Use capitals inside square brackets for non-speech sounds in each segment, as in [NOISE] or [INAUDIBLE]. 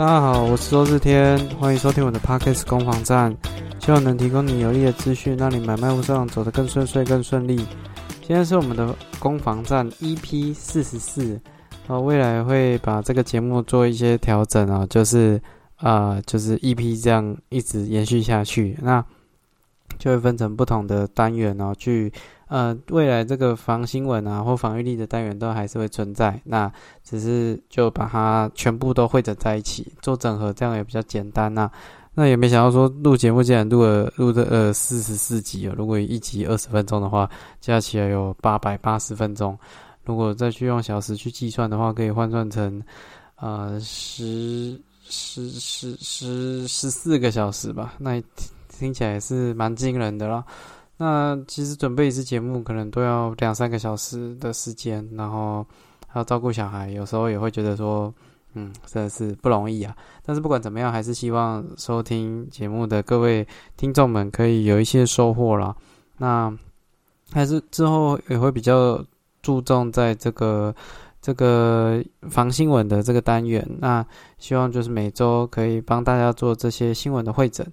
大家好，我是周志天，欢迎收听我的 Parkes 攻防战，希望能提供你有力的资讯，让你买卖路上走得更顺遂、更顺利。现在是我们的攻防战 EP 四十四，呃，未来会把这个节目做一些调整啊，就是啊，就是 EP 这样一直延续下去，那就会分成不同的单元哦，去。呃，未来这个防新闻啊或防御力的单元都还是会存在，那只是就把它全部都汇整在一起做整合，这样也比较简单呐。那也没想到说录节目竟然录了录的呃四十四集哦，如果一集二十分钟的话，加起来有八百八十分钟。如果再去用小时去计算的话，可以换算成呃十十十十十四个小时吧。那听起来也是蛮惊人的啦。那其实准备一次节目可能都要两三个小时的时间，然后还要照顾小孩，有时候也会觉得说，嗯，真的是不容易啊。但是不管怎么样，还是希望收听节目的各位听众们可以有一些收获啦。那还是之后也会比较注重在这个这个防新闻的这个单元。那希望就是每周可以帮大家做这些新闻的会诊。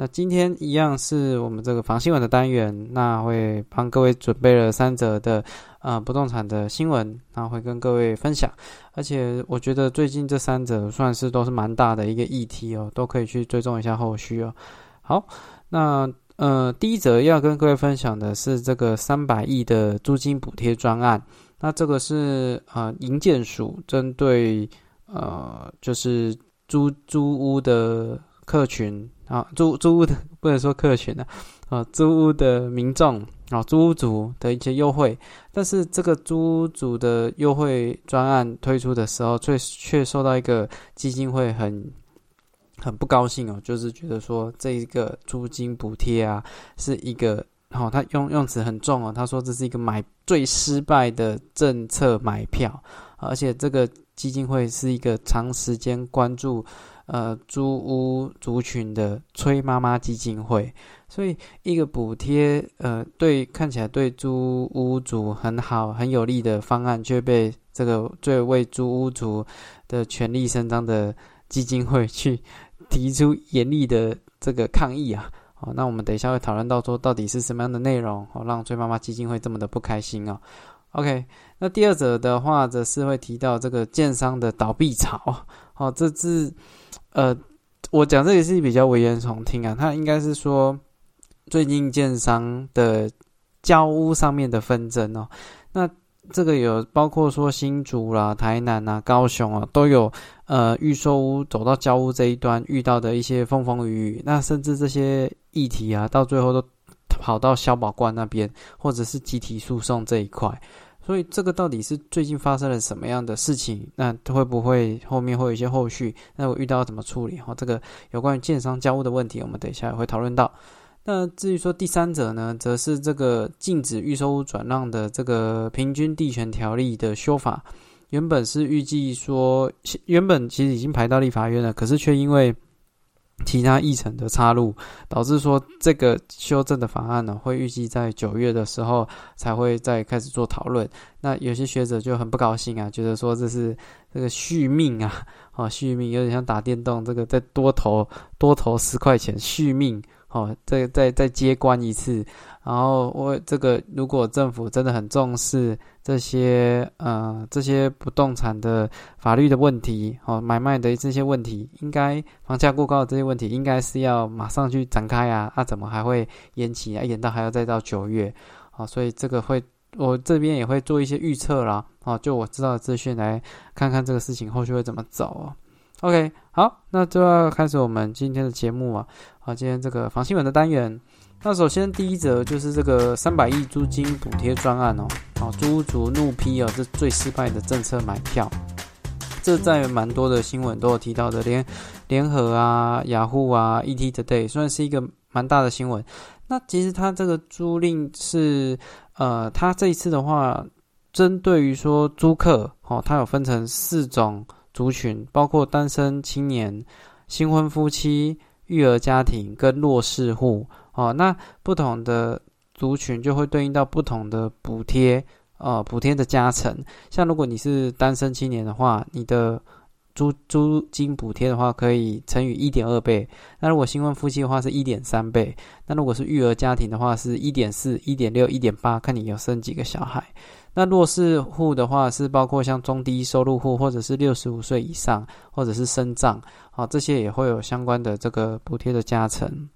那今天一样是我们这个防新闻的单元，那会帮各位准备了三则的呃不动产的新闻，那会跟各位分享。而且我觉得最近这三则算是都是蛮大的一个议题哦，都可以去追踪一下后续哦。好，那呃第一则要跟各位分享的是这个三百亿的租金补贴专案，那这个是呃营建署针对呃就是租租屋的客群。啊，租租屋的不能说客群呢，啊，租屋的民众啊，租屋主的一些优惠，但是这个租屋主的优惠专案推出的时候，却却受到一个基金会很很不高兴哦，就是觉得说这一个租金补贴啊，是一个，好，他用用词很重哦，他说这是一个买最失败的政策买票，而且这个基金会是一个长时间关注。呃，租屋族群的催妈妈基金会，所以一个补贴，呃，对看起来对租屋族很好、很有利的方案，却被这个最为租屋族的权利伸张的基金会 [LAUGHS] 去提出严厉的这个抗议啊！好，那我们等一下会讨论到说，到底是什么样的内容，哦，让催妈妈基金会这么的不开心哦。OK，那第二者的话，则是会提到这个建商的倒闭潮，哦，这是。呃，我讲这也是比较危言耸听啊。他应该是说，最近建商的交屋上面的纷争哦。那这个有包括说新竹啦、台南啊、高雄啊，都有呃预售屋走到交屋这一端遇到的一些风风雨雨。那甚至这些议题啊，到最后都跑到消保官那边，或者是集体诉讼这一块。所以这个到底是最近发生了什么样的事情？那会不会后面会有一些后续？那我遇到怎么处理？哈，这个有关于建商交屋的问题，我们等一下也会讨论到。那至于说第三者呢，则是这个禁止预售屋转让的这个平均地权条例的修法，原本是预计说，原本其实已经排到立法院了，可是却因为。其他议程的插入，导致说这个修正的法案呢，会预计在九月的时候才会再开始做讨论。那有些学者就很不高兴啊，觉得说这是 [LAUGHS] 这个续命啊，哦续命有点像打电动，这个再多投多投十块钱续命。哦，再再再接关一次，然后我这个如果政府真的很重视这些呃这些不动产的法律的问题，哦买卖的这些问题，应该房价过高的这些问题，应该是要马上去展开啊，那怎么还会延期啊？延到还要再到九月，哦，所以这个会我这边也会做一些预测啦，哦，就我知道的资讯来看看这个事情后续会怎么走哦。OK，好，那就要开始我们今天的节目啊。好，今天这个房新闻的单元。那首先第一则就是这个三百亿租金补贴专案哦。好，租屋族怒批哦，这最失败的政策买票。这在蛮多的新闻都有提到的，联联合啊、雅虎啊、ET Today，算是一个蛮大的新闻。那其实它这个租赁是，呃，它这一次的话，针对于说租客哦，它有分成四种。族群包括单身青年、新婚夫妻、育儿家庭跟弱势户哦。那不同的族群就会对应到不同的补贴，呃，补贴的加成。像如果你是单身青年的话，你的租租金补贴的话，可以乘以一点二倍。那如果新婚夫妻的话是一点三倍。那如果是育儿家庭的话是一点四、一点六、一点八，看你有生几个小孩。那弱势户的话是包括像中低收入户，或者是六十五岁以上，或者是身障，啊，这些也会有相关的这个补贴的加成。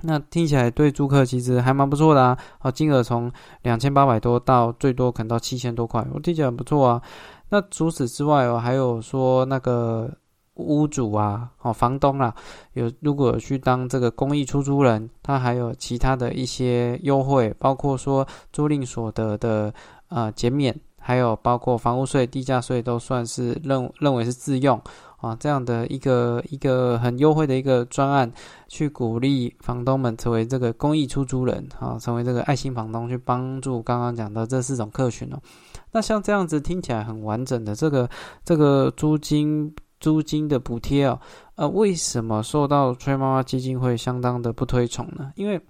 那听起来对租客其实还蛮不错的啊！好，金额从两千八百多到最多可能到七千多块，我听起来很不错啊。那除此之外哦，还有说那个屋主啊，哦，房东啦，有如果去当这个公益出租人，他还有其他的一些优惠，包括说租赁所得的呃减免，还有包括房屋税、地价税都算是认认为是自用。啊，这样的一个一个很优惠的一个专案，去鼓励房东们成为这个公益出租人，啊，成为这个爱心房东，去帮助刚刚讲的这四种客群哦。那像这样子听起来很完整的这个这个租金租金的补贴哦，呃，为什么受到崔妈妈基金会相当的不推崇呢？因为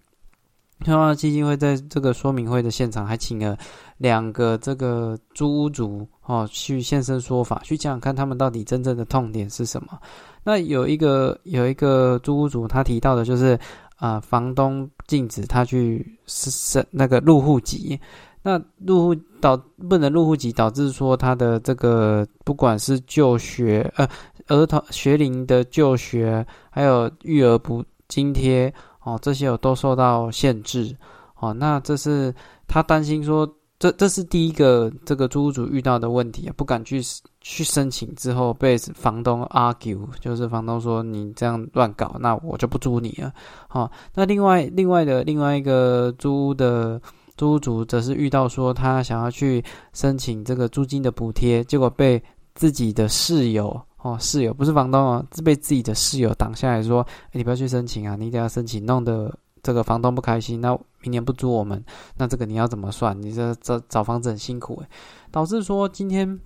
崔妈妈基金会在这个说明会的现场还请了两个这个租屋主。哦，去现身说法，去讲讲看他们到底真正的痛点是什么。那有一个有一个租屋主，他提到的就是啊，房东禁止他去申那个入户籍，那入户导不能入户籍，导致说他的这个不管是就学呃儿童学龄的就学，还有育儿补津贴哦，这些有都受到限制哦。那这是他担心说。这这是第一个这个租屋主遇到的问题啊，不敢去去申请，之后被房东 argue，就是房东说你这样乱搞，那我就不租你了。好，那另外另外的另外一个租屋的租屋主则是遇到说他想要去申请这个租金的补贴，结果被自己的室友哦室友不是房东哦，是被自己的室友挡下来说，你不要去申请啊，你一定要申请，弄得这个房东不开心，那。明年不租我们，那这个你要怎么算？你这找找房子很辛苦诶，导致说今天，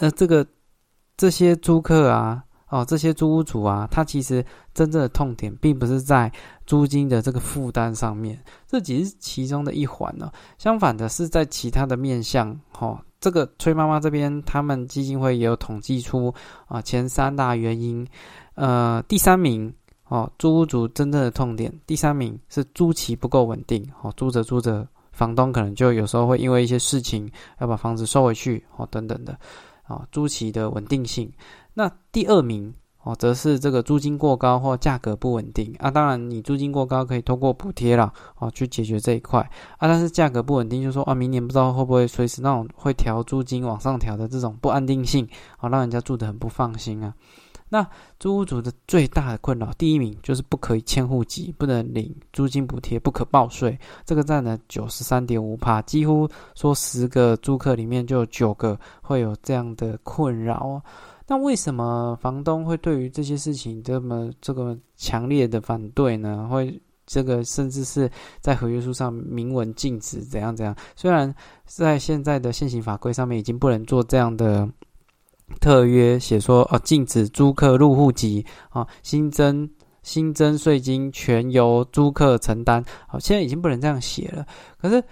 呃，这个这些租客啊，哦，这些租屋主啊，他其实真正的痛点并不是在租金的这个负担上面，这只是其中的一环呢。相反的是在其他的面向，哈，这个崔妈妈这边，他们基金会也有统计出啊前三大原因，呃，第三名。哦，租屋主真正的痛点，第三名是租期不够稳定。哦，租着租着，房东可能就有时候会因为一些事情要把房子收回去，哦，等等的，啊，租期的稳定性。那第二名，哦，则是这个租金过高或价格不稳定啊。当然，你租金过高可以通过补贴了，哦，去解决这一块啊。但是价格不稳定，就说啊，明年不知道会不会随时那种会调租金往上调的这种不安定性，哦，让人家住得很不放心啊。那租屋主的最大的困扰，第一名就是不可以迁户籍，不能领租金补贴，不可报税，这个占了九十三点五趴，几乎说十个租客里面就有九个会有这样的困扰。那为什么房东会对于这些事情这么这个强烈的反对呢？会这个甚至是在合约书上明文禁止怎样怎样？虽然在现在的现行法规上面已经不能做这样的。特约写说哦，禁止租客入户籍啊，新增新增税金全由租客承担。好，现在已经不能这样写了。可是，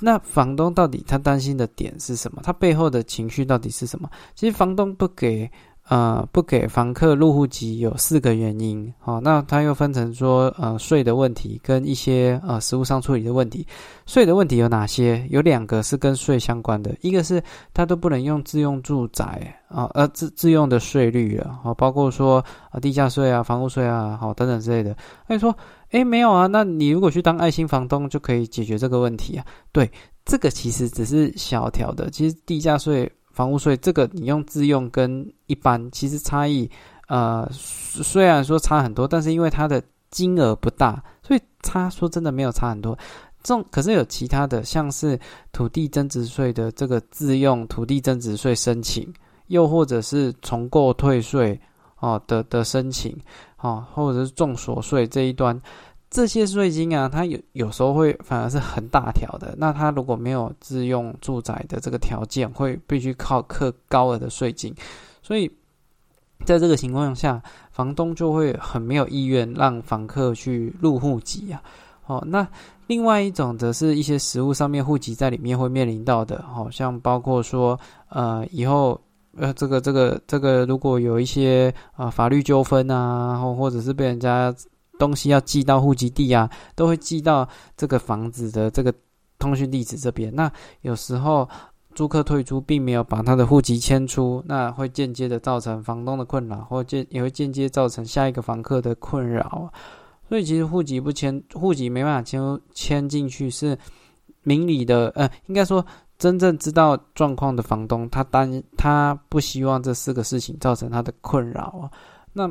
那房东到底他担心的点是什么？他背后的情绪到底是什么？其实房东不给。呃，不给房客入户籍有四个原因，好，那它又分成说，呃，税的问题跟一些呃实务上处理的问题。税的问题有哪些？有两个是跟税相关的，一个是它都不能用自用住宅啊，呃自自用的税率了，好，包括说啊地价税啊、房屋税啊，好等等之类的。那你说，哎，没有啊？那你如果去当爱心房东就可以解决这个问题啊？对，这个其实只是小条的，其实地价税。房屋税这个你用自用跟一般其实差异，呃，虽然说差很多，但是因为它的金额不大，所以差说真的没有差很多。这种可是有其他的，像是土地增值税的这个自用土地增值税申请，又或者是重购退税哦的的申请，哦，或者是重所税这一端。这些税金啊，它有有时候会反而是很大条的。那它如果没有自用住宅的这个条件，会必须靠课高额的税金。所以在这个情况下，房东就会很没有意愿让房客去入户籍啊。哦，那另外一种则是一些实物上面户籍在里面会面临到的，好像包括说，呃，以后呃，这个这个这个，如果有一些啊法律纠纷啊，或或者是被人家东西要寄到户籍地啊，都会寄到这个房子的这个通讯地址这边。那有时候租客退租，并没有把他的户籍迁出，那会间接的造成房东的困扰，或间也会间接造成下一个房客的困扰。所以其实户籍不迁，户籍没办法迁迁进去，是明理的。呃，应该说真正知道状况的房东，他担他不希望这四个事情造成他的困扰啊。那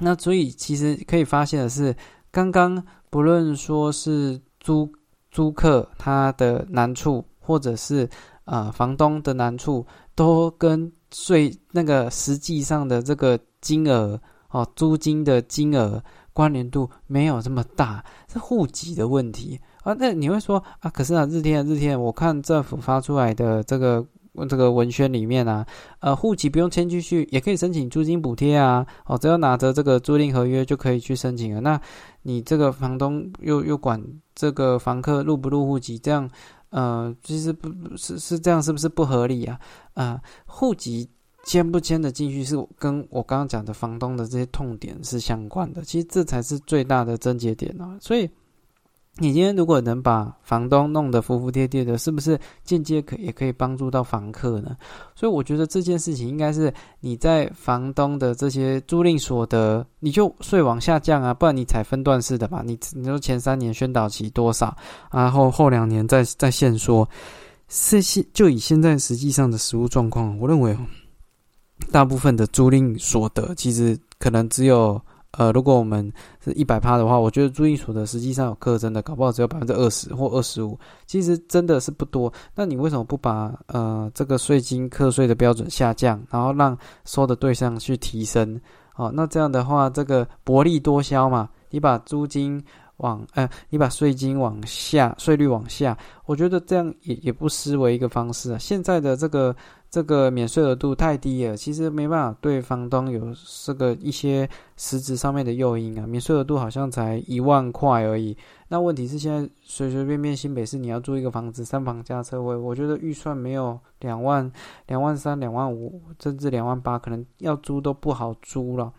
那所以其实可以发现的是，刚刚不论说是租租客他的难处，或者是呃房东的难处，都跟税那个实际上的这个金额哦，租金的金额。关联度没有这么大，是户籍的问题啊。那你会说啊？可是啊，日天啊日天，我看政府发出来的这个这个文宣里面啊，呃，户籍不用迁进去，也可以申请租金补贴啊。哦，只要拿着这个租赁合约就可以去申请了。那你这个房东又又管这个房客入不入户籍，这样呃，其实不是是这样，是不是不合理啊？啊，户籍。迁不迁的进去是跟我刚刚讲的房东的这些痛点是相关的，其实这才是最大的症结点啊！所以你今天如果能把房东弄得服服帖帖的，是不是间接可也可以帮助到房客呢？所以我觉得这件事情应该是你在房东的这些租赁所得，你就税往下降啊，不然你采分段式的吧？你你说前三年宣导期多少，然后后两年再再现说，是现就以现在实际上的实物状况，我认为。大部分的租赁所得其实可能只有，呃，如果我们是一百趴的话，我觉得租金所得实际上有课征的，搞不好只有百分之二十或二十五，其实真的是不多。那你为什么不把呃这个税金课税的标准下降，然后让收的对象去提升？哦，那这样的话，这个薄利多销嘛，你把租金。往呃，你把税金往下，税率往下，我觉得这样也也不失为一个方式啊。现在的这个这个免税额度太低了，其实没办法对房东有这个一些实质上面的诱因啊。免税额度好像才一万块而已。那问题是现在随随便便新北市你要租一个房子，三房加车位，我觉得预算没有两万、两万三、两万五，甚至两万八，可能要租都不好租了。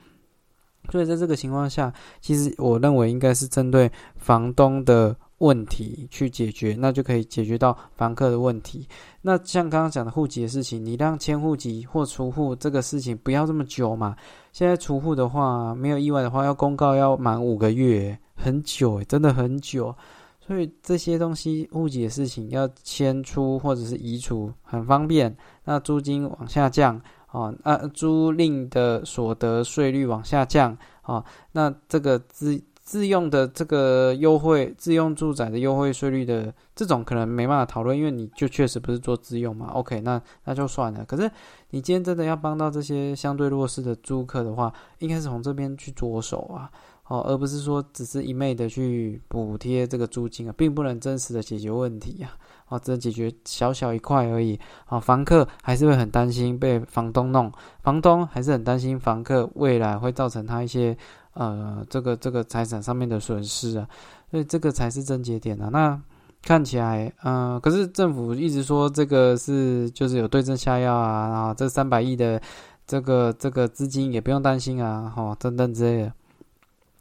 所以在这个情况下，其实我认为应该是针对房东的问题去解决，那就可以解决到房客的问题。那像刚刚讲的户籍的事情，你让迁户籍或除户这个事情不要这么久嘛？现在除户的话，没有意外的话，要公告要满五个月，很久真的很久。所以这些东西户籍的事情要迁出或者是移除很方便，那租金往下降。哦，啊，租赁的所得税率往下降，哦，那这个自自用的这个优惠，自用住宅的优惠税率的这种可能没办法讨论，因为你就确实不是做自用嘛。OK，那那就算了。可是你今天真的要帮到这些相对弱势的租客的话，应该是从这边去着手啊，哦，而不是说只是一昧的去补贴这个租金啊，并不能真实的解决问题呀。哦，只能解决小小一块而已。啊，房客还是会很担心被房东弄，房东还是很担心房客未来会造成他一些呃这个这个财产上面的损失啊。所以这个才是症结点啊。那看起来，嗯，可是政府一直说这个是就是有对症下药啊，然后这三百亿的这个这个资金也不用担心啊，哈，等等之类的。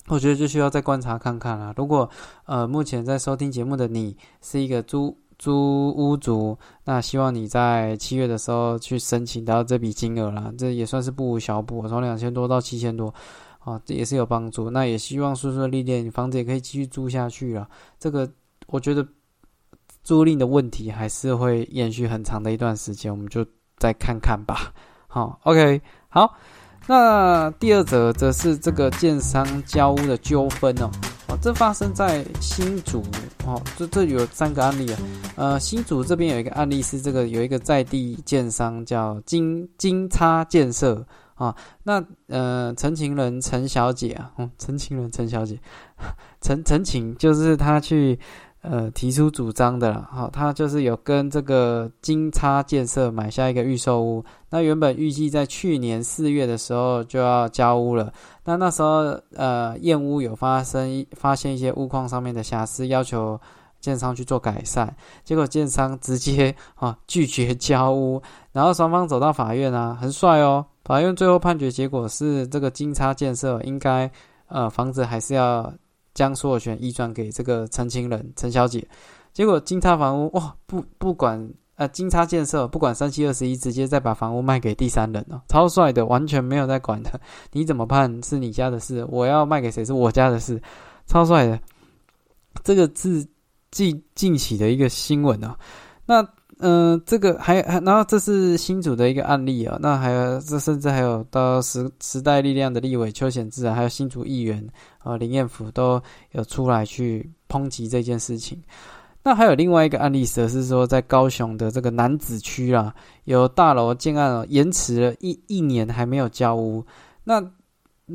我觉得就需要再观察看看了。如果呃目前在收听节目的你是一个租。租屋族，那希望你在七月的时候去申请到这笔金额啦，这也算是不无小补，从两千多到七千多，啊，这也是有帮助。那也希望顺顺利利，你房子也可以继续租下去了。这个我觉得租赁的问题还是会延续很长的一段时间，我们就再看看吧。好，OK，好。那第二则则是这个建商交屋的纠纷哦。哦，这发生在新竹哦，这这有三个案例啊。呃，新竹这边有一个案例是这个有一个在地建商叫金金叉建设啊。那呃，陈情人陈小姐啊，哦，陈情人陈小姐，[LAUGHS] 陈陈情就是他去。呃，提出主张的了，好，他就是有跟这个金叉建设买下一个预售屋，那原本预计在去年四月的时候就要交屋了，那那时候呃验屋有发生发现一些屋况上面的瑕疵，要求建商去做改善，结果建商直接啊拒绝交屋，然后双方走到法院啊，很帅哦。法院最后判决结果是，这个金叉建设应该呃房子还是要将所有权移转给这个陈情人陈小姐。结果金叉房屋哇不不管呃金叉建设不管三七二十一，直接再把房屋卖给第三人哦，超帅的，完全没有在管的。你怎么判是你家的事，我要卖给谁是我家的事，超帅的。这个是近近期的一个新闻哦。那。嗯，这个还还，然后这是新组的一个案例啊。那还有，这甚至还有到时时代力量的立委邱显志啊，还有新竹议员啊林彦甫都有出来去抨击这件事情。那还有另外一个案例，则是说在高雄的这个南子区啊，有大楼建案延迟了一一年还没有交屋。那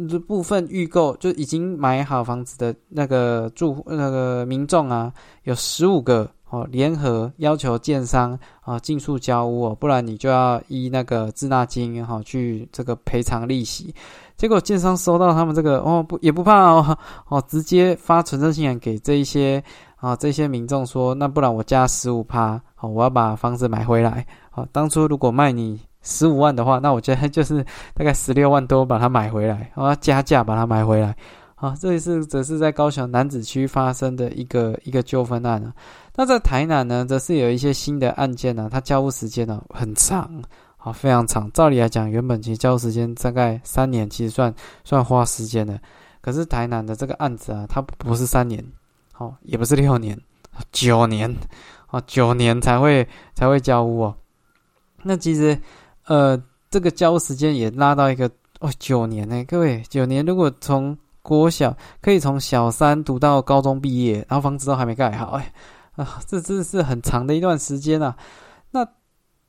这部分预购就已经买好房子的那个住那个民众啊，有十五个。哦，联合要求建商啊，尽速交屋哦，不然你就要依那个滞纳金哈去这个赔偿利息。结果建商收到他们这个哦不也不怕哦哦，直接发存证信函给这一些啊这些民众说，那不然我加十五趴，好，我要把房子买回来。好，当初如果卖你十五万的话，那我觉得就是大概十六万多把它买回来，我要加价把它买回来。好，这一次则是在高雄南子区发生的一个一个纠纷案啊。那在台南呢，则是有一些新的案件呢，它交屋时间呢很长，好非常长。照理来讲，原本其实交屋时间大概三年，其实算算花时间的。可是台南的这个案子啊，它不是三年，好也不是六年，九年，哦九年才会才会交屋哦。那其实呃，这个交屋时间也拉到一个哦九年呢，各位九年，如果从国小可以从小三读到高中毕业，然后房子都还没盖好，哎。啊，这真是很长的一段时间啊！那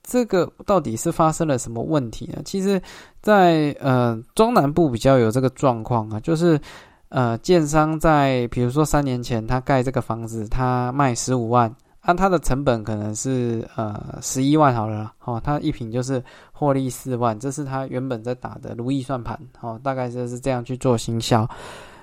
这个到底是发生了什么问题呢？其实，在呃中南部比较有这个状况啊，就是呃建商在比如说三年前他盖这个房子，他卖十五万，按它的成本可能是呃十一万好了，哦，它一瓶就是获利四万，这是他原本在打的如意算盘，哦，大概就是这样去做行销。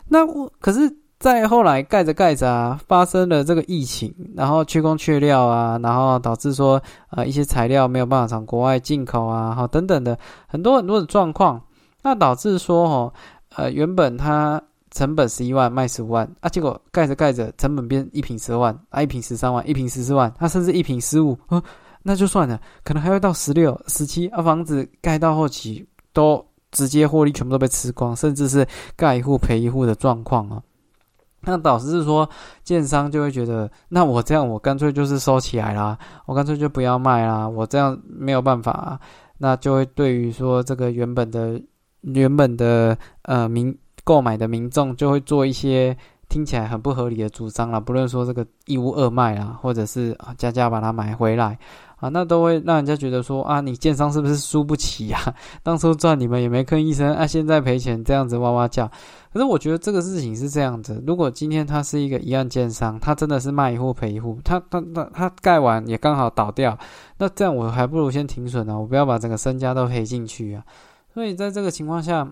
那我可是。再后来盖着盖着啊，发生了这个疫情，然后缺工缺料啊，然后导致说呃一些材料没有办法从国外进口啊，好等等的很多很多的状况，那导致说哦呃原本它成本十一万卖十五万啊，结果盖着盖着成本变一平十二万啊，一平十三万，一平十四万，它甚至一平十五，那就算了，可能还会到十六、十七啊，房子盖到后期都直接获利全部都被吃光，甚至是盖一户赔一户的状况啊。那导致是说，建商就会觉得，那我这样，我干脆就是收起来啦，我干脆就不要卖啦，我这样没有办法啊，那就会对于说这个原本的、原本的呃民购买的民众，就会做一些听起来很不合理的主张了，不论说这个一屋二卖啦，或者是啊加价把它买回来。啊，那都会让人家觉得说啊，你建商是不是输不起呀？[LAUGHS] 当初赚你们也没吭一声啊，现在赔钱这样子哇哇叫。可是我觉得这个事情是这样子，如果今天他是一个一案建商，他真的是卖一户赔一户，他他他他盖完也刚好倒掉，那这样我还不如先停损呢，我不要把整个身家都赔进去啊。所以在这个情况下，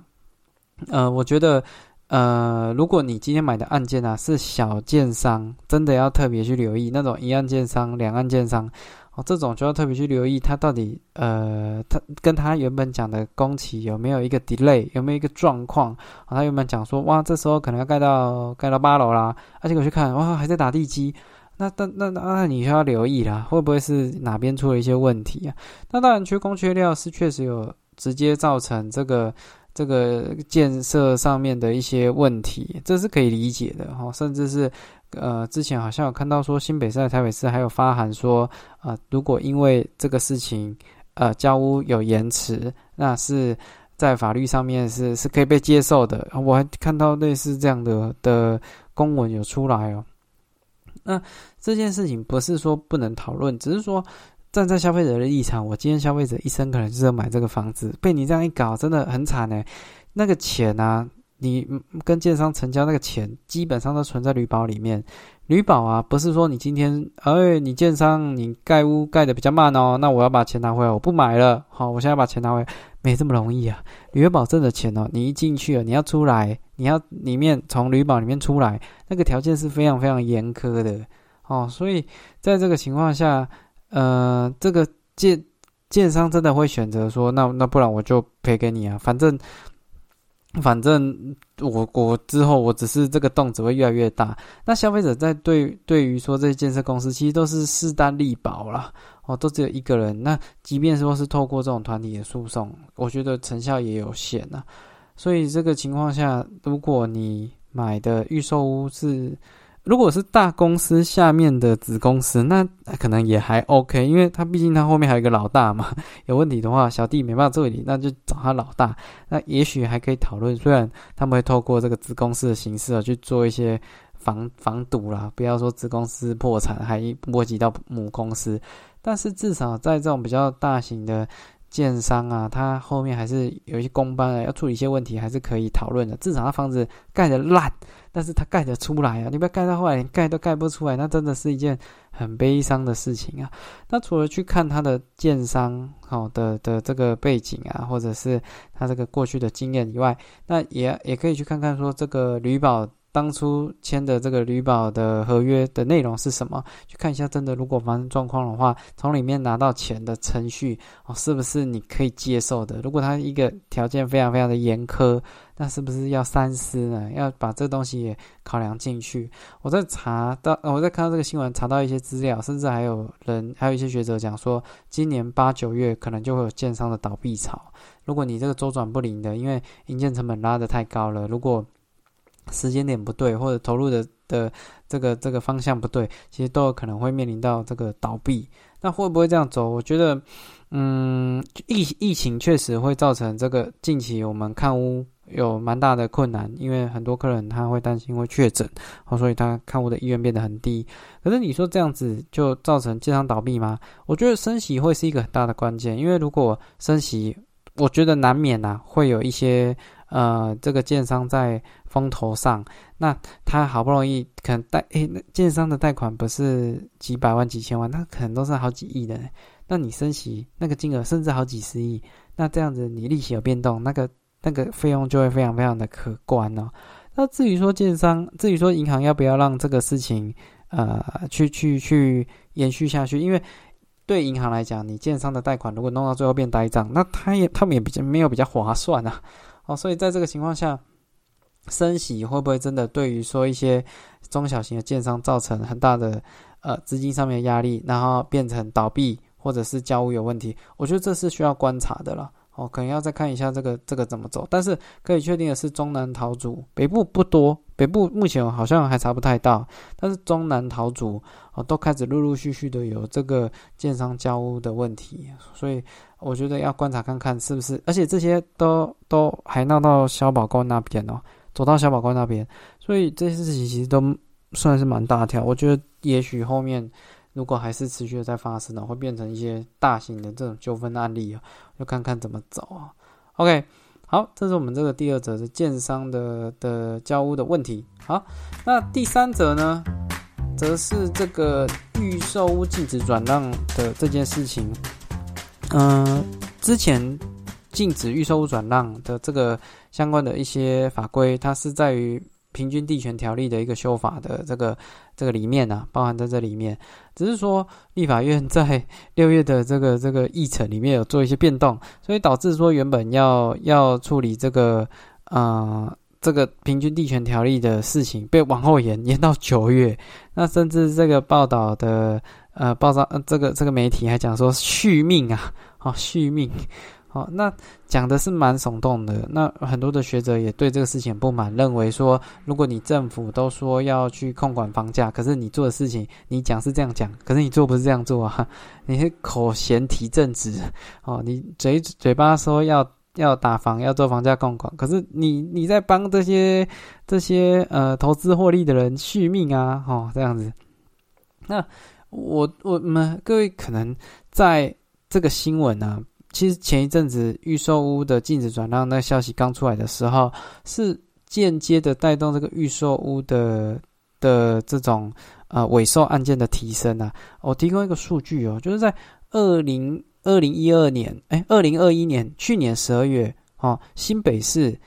呃，我觉得呃，如果你今天买的案件啊是小建商，真的要特别去留意那种一案建商、两案建商。哦，这种就要特别去留意，它到底呃，它跟它原本讲的工期有没有一个 delay，有没有一个状况？啊，他原本讲说，哇，这时候可能要盖到盖到八楼啦，而且我去看，哇，还在打地基，那那那那你就要留意啦，会不会是哪边出了一些问题啊？那当然，缺工缺料是确实有直接造成这个这个建设上面的一些问题，这是可以理解的哈，甚至是。呃，之前好像有看到说新北市、台北市还有发函说，啊，如果因为这个事情，呃，交屋有延迟，那是在法律上面是是可以被接受的。我还看到类似这样的的公文有出来哦。那这件事情不是说不能讨论，只是说站在消费者的立场，我今天消费者一生可能就是要买这个房子，被你这样一搞，真的很惨哎。那个钱啊。你跟建商成交那个钱，基本上都存在旅保里面。旅保啊，不是说你今天，哎，你建商你盖屋盖的比较慢哦，那我要把钱拿回来，我不买了。好，我现在把钱拿回来，没这么容易啊。旅保挣的钱哦，你一进去了，你要出来，你要里面从旅保里面出来，那个条件是非常非常严苛的。哦，所以在这个情况下，呃，这个建建商真的会选择说，那那不然我就赔给你啊，反正反正我我之后我只是这个洞只会越来越大。那消费者在对对于说这些建设公司，其实都是势单力薄啦，哦，都只有一个人。那即便说是透过这种团体的诉讼，我觉得成效也有限呐。所以这个情况下，如果你买的预售屋是。如果是大公司下面的子公司，那可能也还 OK，因为他毕竟他后面还有一个老大嘛。[LAUGHS] 有问题的话，小弟没办法处理，那就找他老大。那也许还可以讨论，虽然他们会透过这个子公司的形式啊去做一些防防堵啦，不要说子公司破产还波及到母公司，但是至少在这种比较大型的。建商啊，他后面还是有一些工班啊，要处理一些问题，还是可以讨论的。至少他房子盖的烂，但是他盖得出来啊！你不要盖到后来连盖都盖不出来，那真的是一件很悲伤的事情啊。[LAUGHS] 那除了去看他的建商好的的这个背景啊，或者是他这个过去的经验以外，那也也可以去看看说这个旅保。当初签的这个旅保的合约的内容是什么？去看一下，真的如果发生状况的话，从里面拿到钱的程序哦，是不是你可以接受的？如果他一个条件非常非常的严苛，那是不是要三思呢？要把这东西也考量进去。我在查到，我在看到这个新闻，查到一些资料，甚至还有人，还有一些学者讲说，今年八九月可能就会有建商的倒闭潮。如果你这个周转不灵的，因为营建成本拉得太高了，如果时间点不对，或者投入的的这个这个方向不对，其实都有可能会面临到这个倒闭。那会不会这样走？我觉得，嗯，疫疫情确实会造成这个近期我们看屋有蛮大的困难，因为很多客人他会担心会确诊，哦，所以他看屋的意愿变得很低。可是你说这样子就造成经常倒闭吗？我觉得升息会是一个很大的关键，因为如果升息，我觉得难免呐会有一些。呃，这个建商在风头上，那他好不容易可能贷，诶，那建商的贷款不是几百万、几千万，那可能都是好几亿的。那你升息那个金额甚至好几十亿，那这样子你利息有变动，那个那个费用就会非常非常的可观哦。那至于说建商，至于说银行要不要让这个事情呃去去去延续下去，因为对银行来讲，你建商的贷款如果弄到最后变呆账，那他也他们也比较没有比较划算啊。哦，所以在这个情况下，升息会不会真的对于说一些中小型的建商造成很大的呃资金上面的压力，然后变成倒闭或者是交屋有问题？我觉得这是需要观察的了。哦，可能要再看一下这个这个怎么走。但是可以确定的是，中南桃主北部不多，北部目前好像还查不太到，但是中南桃主哦都开始陆陆续续的有这个建商交屋的问题，所以。我觉得要观察看看是不是，而且这些都都还闹到小宝公那边哦，走到小宝公那边，所以这些事情其实都算是蛮大条。我觉得也许后面如果还是持续的在发生呢，会变成一些大型的这种纠纷案例啊，就看看怎么走啊。OK，好，这是我们这个第二则是建商的的交屋的问题。好，那第三则呢，则是这个预售屋禁止转让的这件事情。嗯，之前禁止预售屋转让的这个相关的一些法规，它是在于平均地权条例的一个修法的这个这个里面呢，包含在这里面。只是说立法院在 [LAUGHS] 六月的这个这个议程里面有做一些变动，所以导致说原本要要处理这个呃这个平均地权条例的事情被往后延延到九月。那甚至这个报道的。呃，报章呃，这个这个媒体还讲说续命啊，好续命，好，那讲的是蛮耸动的。那很多的学者也对这个事情不满，认为说，如果你政府都说要去控管房价，可是你做的事情，你讲是这样讲，可是你做不是这样做啊，[LAUGHS] 你是口嫌体正直哦，你嘴嘴巴说要要打房，要做房价控管，可是你你在帮这些这些呃投资获利的人续命啊，哦这样子，那。我我们各位可能在这个新闻呢，其实前一阵子预售屋的禁止转让那消息刚出来的时候，是间接的带动这个预售屋的的这种呃尾售案件的提升啊。我提供一个数据哦，就是在二零二零一二年，哎，二零二一年去年十二月哦，新北市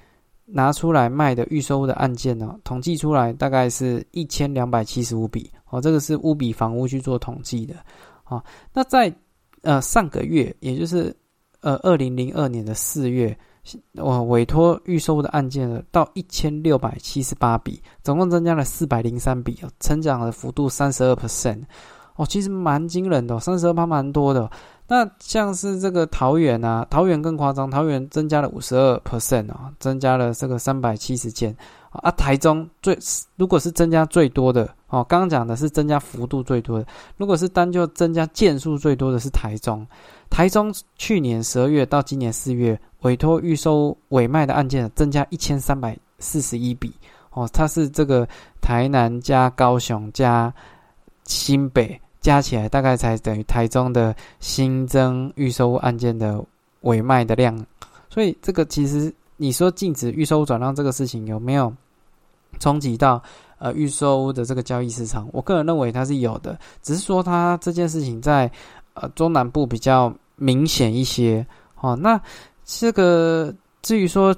拿出来卖的预售屋的案件呢，统计出来大概是一千两百七十五笔。哦，这个是乌比房屋去做统计的。啊，那在呃上个月，也就是呃二零零二年的四月，我委托预售的案件到一千六百七十八笔，总共增加了四百零三笔，成长的幅度三十二 percent。哦，其实蛮惊人的，三十二趴蛮多的。那像是这个桃园啊，桃园更夸张，桃园增加了五十二 percent 啊，增加了这个三百七十件啊。台中最如果是增加最多的哦，刚刚讲的是增加幅度最多的，如果是单就增加件数最多的是台中。台中去年十二月到今年四月委托预收委卖的案件增加一千三百四十一笔哦，它是这个台南加高雄加新北。加起来大概才等于台中的新增预收案件的委卖的量，所以这个其实你说禁止预收转让这个事情有没有冲击到呃预收的这个交易市场？我个人认为它是有的，只是说它这件事情在呃中南部比较明显一些。哦，那这个至于说。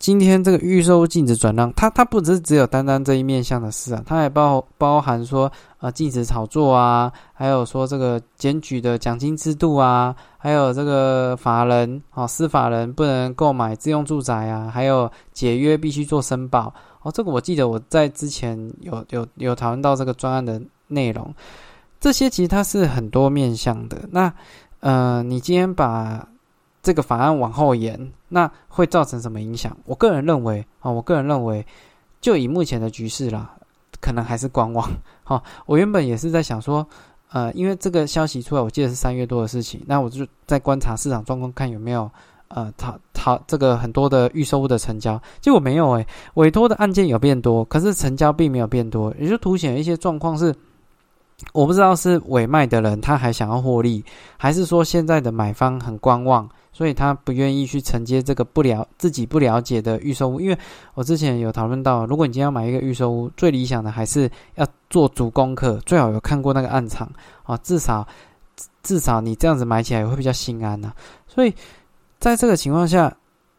今天这个预售禁止转让，它它不只是只有单单这一面向的事啊，它还包包含说呃禁止炒作啊，还有说这个检举的奖金制度啊，还有这个法人哦，司法人不能购买自用住宅啊，还有解约必须做申报哦。这个我记得我在之前有有有讨论到这个专案的内容，这些其实它是很多面向的。那呃，你今天把这个法案往后延，那会造成什么影响？我个人认为啊，我个人认为，就以目前的局势啦，可能还是观望。好，[LAUGHS] 我原本也是在想说，呃，因为这个消息出来，我记得是三月多的事情，那我就在观察市场状况，看有没有呃，讨讨这个很多的预售物的成交。结果没有诶，委托的案件有变多，可是成交并没有变多，也就凸显一些状况是。我不知道是委卖的人他还想要获利，还是说现在的买方很观望，所以他不愿意去承接这个不了自己不了解的预售屋。因为我之前有讨论到，如果你今天要买一个预售屋，最理想的还是要做足功课，最好有看过那个暗场啊，至少至少你这样子买起来也会比较心安呐。所以在这个情况下，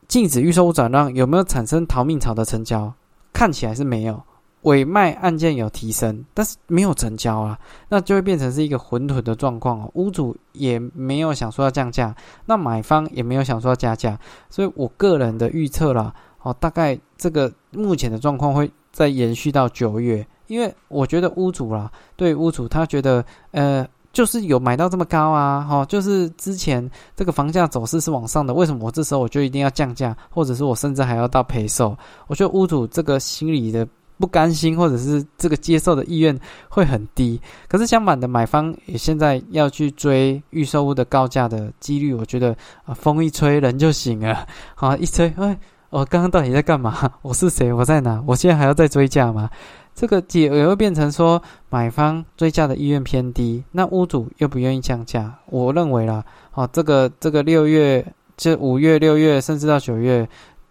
禁止预售屋转让有没有产生逃命潮的成交？看起来是没有。委卖案件有提升，但是没有成交啊，那就会变成是一个混沌的状况哦。屋主也没有想说要降价，那买方也没有想说要加价，所以我个人的预测啦，哦，大概这个目前的状况会再延续到九月，因为我觉得屋主啦，对屋主他觉得，呃，就是有买到这么高啊，哈，就是之前这个房价走势是往上的，为什么我这时候我就一定要降价，或者是我甚至还要到赔售？我觉得屋主这个心理的。不甘心，或者是这个接受的意愿会很低。可是相反的，买方也现在要去追预售屋的高价的几率，我觉得啊，风一吹人就醒了。好，一吹，哎，我刚刚到底在干嘛？我是谁？我在哪？我现在还要再追价吗？这个也也会变成说，买方追价的意愿偏低，那屋主又不愿意降价。我认为啦，哦，这个这个六月，这五月、六月，甚至到九月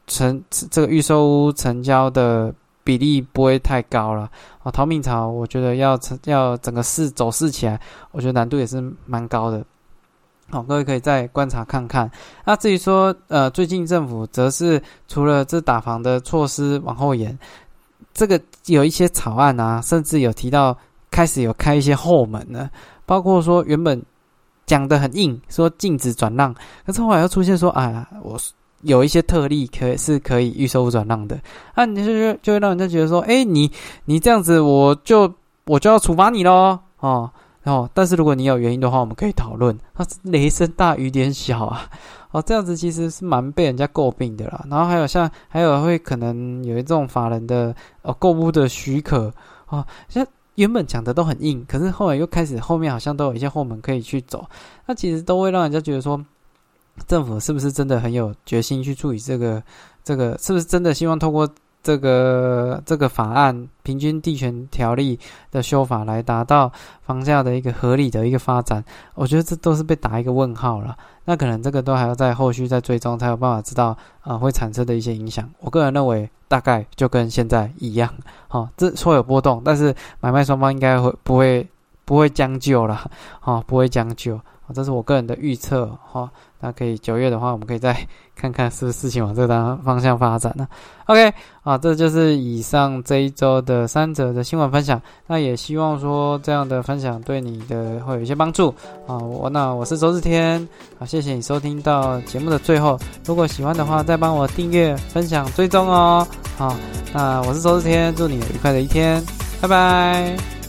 成这个预售屋成交的。比例不会太高了啊！逃命潮，我觉得要要整个市走势起来，我觉得难度也是蛮高的。好，各位可以再观察看看。那至于说，呃，最近政府则是除了这打房的措施往后延，这个有一些草案啊，甚至有提到开始有开一些后门呢，包括说原本讲的很硬，说禁止转让，可是后来又出现说啊，我。有一些特例可是可以预收转让的，啊，你就就会让人家觉得说，哎，你你这样子，我就我就要处罚你喽，哦，然后，但是如果你有原因的话，我们可以讨论。它雷声大雨点小啊，哦，这样子其实是蛮被人家诟病的啦。然后还有像还有会可能有一种法人的呃购物的许可啊，像原本讲的都很硬，可是后来又开始后面好像都有一些后门可以去走，那其实都会让人家觉得说。政府是不是真的很有决心去处理这个？这个是不是真的希望通过这个这个法案《平均地权条例》的修法来达到房价的一个合理的一个发展？我觉得这都是被打一个问号了。那可能这个都还要在后续再追踪，才有办法知道啊会产生的一些影响。我个人认为，大概就跟现在一样，哈，这会有波动，但是买卖双方应该会不会不会将就了，哈，不会将就。啊，这是我个人的预测哈。那可以九月的话，我们可以再 [LAUGHS] 看看是不是事情往这个方向发展呢？OK，啊，这就是以上这一周的三则的新闻分享。那也希望说这样的分享对你的会有一些帮助啊。我那我是周日天，好，谢谢你收听到节目的最后。如果喜欢的话，再帮我订阅、分享、追踪哦。好，那我是周日天，祝你愉快的一天，拜拜。